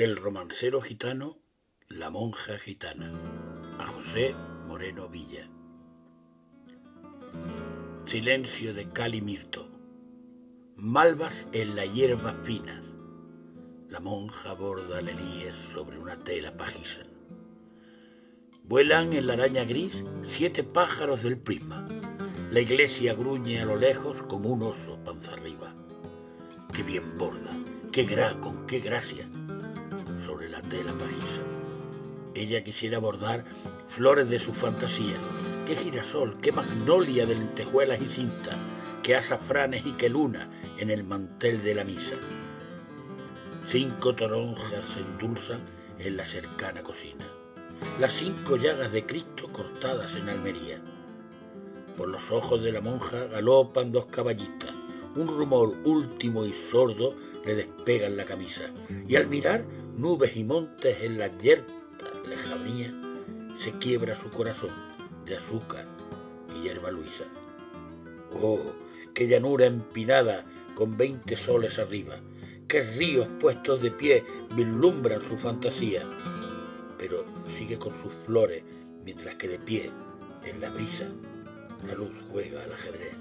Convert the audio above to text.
Del romancero gitano, La monja gitana, a José Moreno Villa. Silencio de cal y mirto, malvas en las hierbas finas. La monja borda lelíes sobre una tela pajiza. Vuelan en la araña gris siete pájaros del prisma. La iglesia gruñe a lo lejos como un oso panza arriba. Qué bien borda, qué gra, con qué gracia la tela pajiza. Ella quisiera bordar flores de su fantasía. Qué girasol, qué magnolia de lentejuelas y cinta, qué azafranes y qué luna en el mantel de la misa. Cinco toronjas se endulzan en la cercana cocina. Las cinco llagas de Cristo cortadas en Almería. Por los ojos de la monja galopan dos caballistas. Un rumor último y sordo le despegan la camisa. Y al mirar nubes y montes en la yerta lejanía, se quiebra su corazón de azúcar y hierba luisa. Oh, qué llanura empinada con veinte soles arriba, qué ríos puestos de pie vislumbran su fantasía. Pero sigue con sus flores, mientras que de pie, en la brisa, la luz juega al ajedrez.